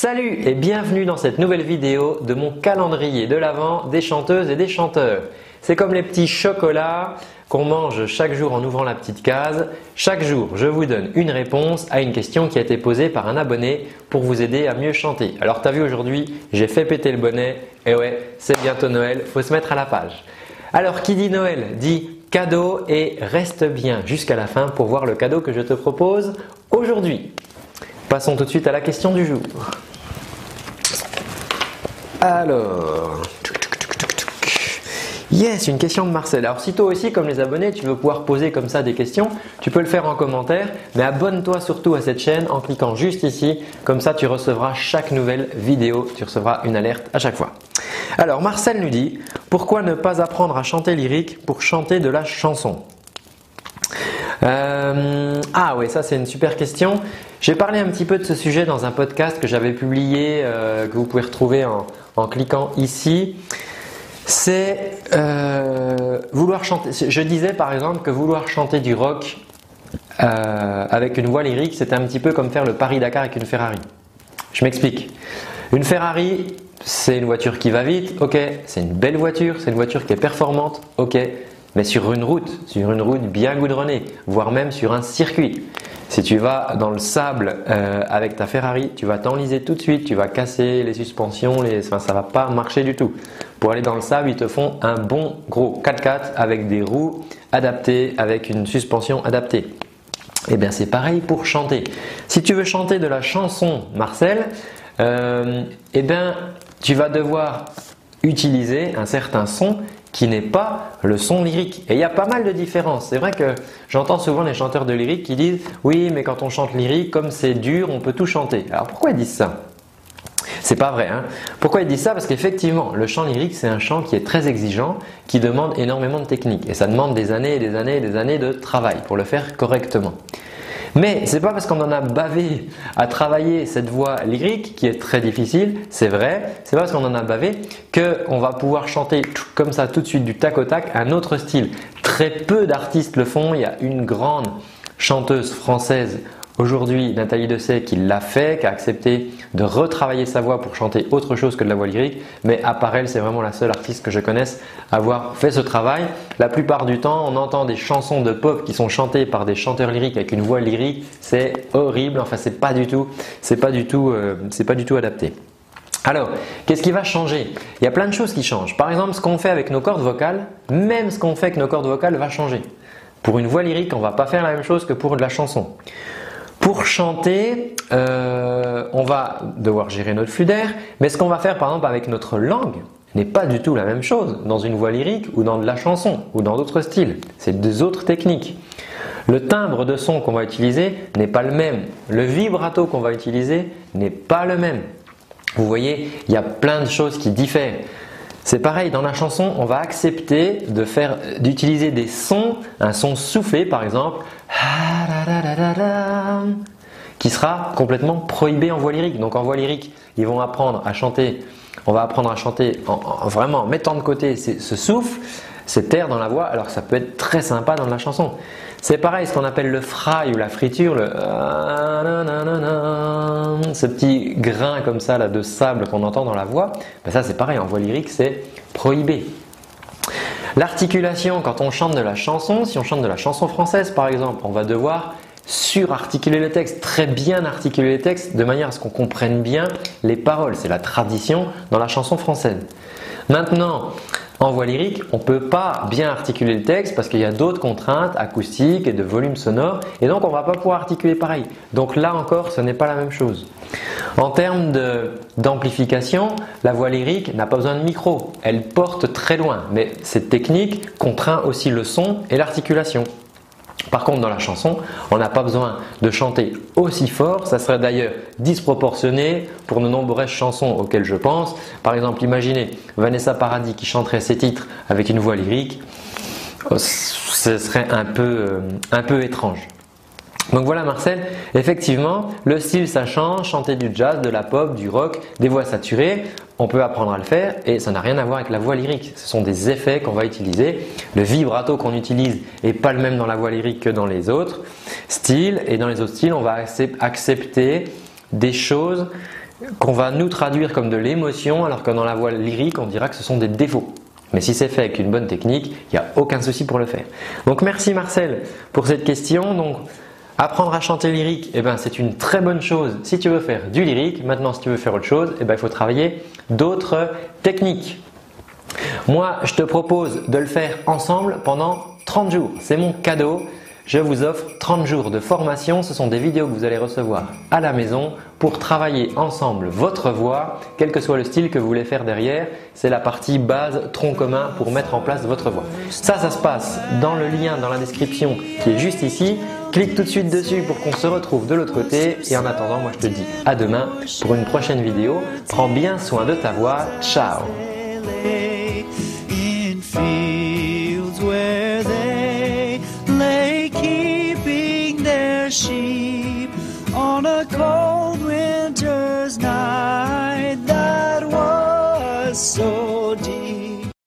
Salut et bienvenue dans cette nouvelle vidéo de mon calendrier de l'Avent des chanteuses et des chanteurs. C'est comme les petits chocolats qu'on mange chaque jour en ouvrant la petite case. Chaque jour, je vous donne une réponse à une question qui a été posée par un abonné pour vous aider à mieux chanter. Alors, tu as vu aujourd'hui, j'ai fait péter le bonnet. Et ouais, c'est bientôt Noël, faut se mettre à la page. Alors, qui dit Noël dit cadeau et reste bien jusqu'à la fin pour voir le cadeau que je te propose aujourd'hui. Passons tout de suite à la question du jour. Alors, Yes, une question de Marcel. Alors si toi aussi, comme les abonnés, tu veux pouvoir poser comme ça des questions, tu peux le faire en commentaire, mais abonne-toi surtout à cette chaîne en cliquant juste ici, comme ça tu recevras chaque nouvelle vidéo, tu recevras une alerte à chaque fois. Alors Marcel nous dit, pourquoi ne pas apprendre à chanter lyrique pour chanter de la chanson? Euh, ah oui, ça c'est une super question. J'ai parlé un petit peu de ce sujet dans un podcast que j'avais publié, euh, que vous pouvez retrouver en, cliquant ici. C'est euh, vouloir chanter. Je disais par exemple que vouloir chanter du rock avec une voix lyrique, c'était un petit peu comme faire le Paris-Dakar avec une Ferrari. Je m'explique. Une Ferrari, c'est une voiture qui va vite, ok. C'est une belle voiture, c'est une voiture qui est performante, ok mais sur une route, sur une route bien goudronnée, voire même sur un circuit. Si tu vas dans le sable euh, avec ta Ferrari, tu vas t'enliser tout de suite, tu vas casser les suspensions, les... Enfin, ça va pas marcher du tout. Pour aller dans le sable, ils te font un bon gros 4x4 avec des roues adaptées, avec une suspension adaptée. Eh bien, c'est pareil pour chanter. Si tu veux chanter de la chanson Marcel, euh, eh bien, tu vas devoir utiliser un certain son qui n'est pas le son lyrique. Et il y a pas mal de différences. C'est vrai que j'entends souvent les chanteurs de lyrique qui disent oui, mais quand on chante lyrique, comme c'est dur, on peut tout chanter. Alors pourquoi ils disent ça? C'est pas vrai. Hein Pourquoi ils disent ça? Parce qu'effectivement, le chant lyrique, c'est un chant qui est très exigeant, qui demande énormément de technique. Et ça demande des années et des années et des années de travail pour le faire correctement. Mais c'est pas parce qu'on en a bavé à travailler cette voix lyrique qui est très difficile, c'est vrai, c'est pas parce qu'on en a bavé qu'on va pouvoir chanter comme ça tout de suite du tac au tac un autre style. Très peu d'artistes le font, il y a une grande chanteuse française Aujourd'hui, Nathalie Dessay qui l'a fait, qui a accepté de retravailler sa voix pour chanter autre chose que de la voix lyrique, mais elle, c'est vraiment la seule artiste que je connaisse à avoir fait ce travail. La plupart du temps, on entend des chansons de pop qui sont chantées par des chanteurs lyriques avec une voix lyrique, c'est horrible. Enfin, c'est pas du tout, c'est pas du tout, euh, c'est pas du tout adapté. Alors, qu'est-ce qui va changer? Il y a plein de choses qui changent. Par exemple, ce qu'on fait avec nos cordes vocales, même ce qu'on fait avec nos cordes vocales va changer. Pour une voix lyrique, on va pas faire la même chose que pour de la chanson. Pour chanter, euh, on va devoir gérer notre flux d'air, mais ce qu'on va faire par exemple avec notre langue n'est pas du tout la même chose dans une voix lyrique ou dans de la chanson ou dans d'autres styles. C'est deux autres techniques. Le timbre de son qu'on va utiliser n'est pas le même. Le vibrato qu'on va utiliser n'est pas le même. Vous voyez, il y a plein de choses qui diffèrent. C'est pareil, dans la chanson, on va accepter d'utiliser des sons, un son soufflé par exemple, qui sera complètement prohibé en voix lyrique. Donc en voix lyrique, ils vont apprendre à chanter, on va apprendre à chanter en, vraiment en mettant de côté ce souffle, cet air dans la voix, alors ça peut être très sympa dans la chanson. C'est pareil, ce qu'on appelle le fry ou la friture, le ce petit grain comme ça là, de sable qu'on entend dans la voix, ben ça c'est pareil, en voix lyrique c'est prohibé. L'articulation, quand on chante de la chanson, si on chante de la chanson française par exemple, on va devoir surarticuler le texte, très bien articuler les textes de manière à ce qu'on comprenne bien les paroles. C'est la tradition dans la chanson française. Maintenant, en voix lyrique, on ne peut pas bien articuler le texte parce qu'il y a d'autres contraintes acoustiques et de volume sonore et donc on ne va pas pouvoir articuler pareil. Donc là encore, ce n'est pas la même chose. En termes d'amplification, la voix lyrique n'a pas besoin de micro, elle porte très loin, mais cette technique contraint aussi le son et l'articulation. Par contre, dans la chanson, on n'a pas besoin de chanter aussi fort. Ça serait d'ailleurs disproportionné pour de nombreuses chansons auxquelles je pense. Par exemple, imaginez Vanessa Paradis qui chanterait ses titres avec une voix lyrique. Oh, ce serait un peu, euh, un peu étrange. Donc voilà Marcel, effectivement, le style ça change, chanter du jazz, de la pop, du rock, des voix saturées, on peut apprendre à le faire et ça n'a rien à voir avec la voix lyrique. Ce sont des effets qu'on va utiliser. Le vibrato qu'on utilise est pas le même dans la voix lyrique que dans les autres styles et dans les autres styles, on va accepter des choses qu'on va nous traduire comme de l'émotion, alors que dans la voix lyrique, on dira que ce sont des défauts. Mais si c'est fait avec une bonne technique, il n'y a aucun souci pour le faire. Donc merci Marcel pour cette question. Donc apprendre à chanter lyrique, eh ben, c'est une très bonne chose si tu veux faire du lyrique. Maintenant, si tu veux faire autre chose, eh ben, il faut travailler d'autres techniques. Moi, je te propose de le faire ensemble pendant 30 jours. C'est mon cadeau je vous offre 30 jours de formation. Ce sont des vidéos que vous allez recevoir à la maison pour travailler ensemble votre voix, quel que soit le style que vous voulez faire derrière. C'est la partie base, tronc commun pour mettre en place votre voix. Ça, ça se passe dans le lien dans la description qui est juste ici. Clique tout de suite dessus pour qu'on se retrouve de l'autre côté. Et en attendant, moi je te dis à demain pour une prochaine vidéo. Prends bien soin de ta voix. Ciao